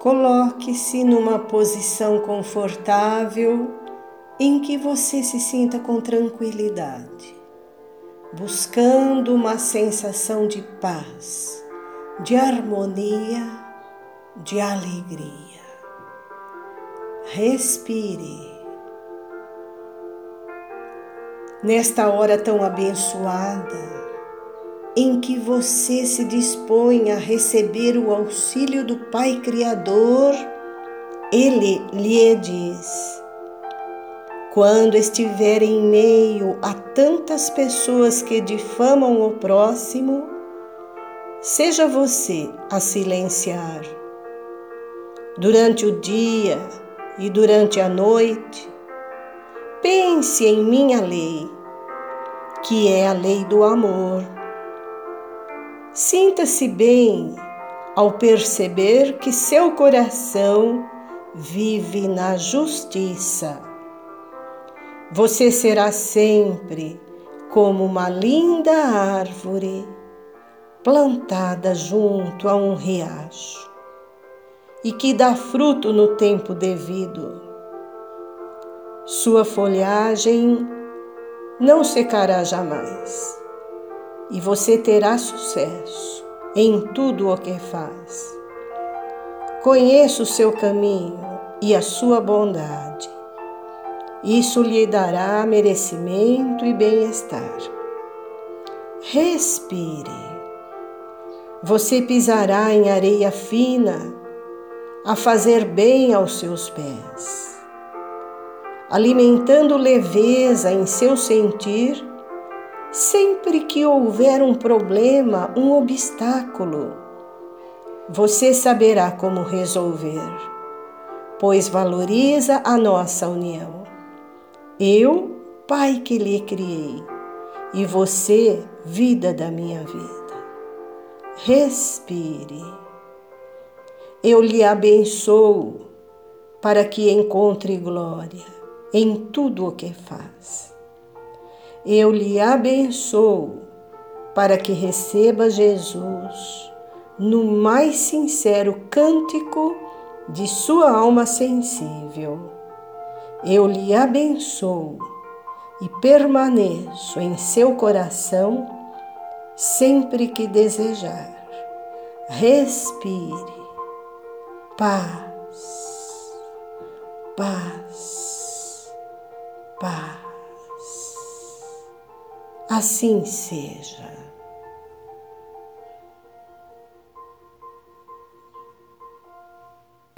Coloque-se numa posição confortável em que você se sinta com tranquilidade, buscando uma sensação de paz, de harmonia, de alegria. Respire. Nesta hora tão abençoada, em que você se dispõe a receber o auxílio do Pai Criador, ele lhe diz: quando estiver em meio a tantas pessoas que difamam o próximo, seja você a silenciar. Durante o dia e durante a noite, pense em minha lei, que é a lei do amor Sinta-se bem ao perceber que seu coração vive na justiça. Você será sempre como uma linda árvore plantada junto a um riacho e que dá fruto no tempo devido. Sua folhagem não secará jamais e você terá sucesso em tudo o que faz. Conheça o seu caminho e a sua bondade. Isso lhe dará merecimento e bem-estar. Respire. Você pisará em areia fina a fazer bem aos seus pés, alimentando leveza em seu sentir Sempre que houver um problema, um obstáculo, você saberá como resolver, pois valoriza a nossa união. Eu, Pai que lhe criei, e você, vida da minha vida. Respire. Eu lhe abençoo para que encontre glória em tudo o que faz eu lhe abençoo para que receba Jesus no mais sincero cântico de sua alma sensível. Eu lhe abençoo e permaneço em seu coração sempre que desejar. Respire. Paz. Paz. Paz. Assim seja.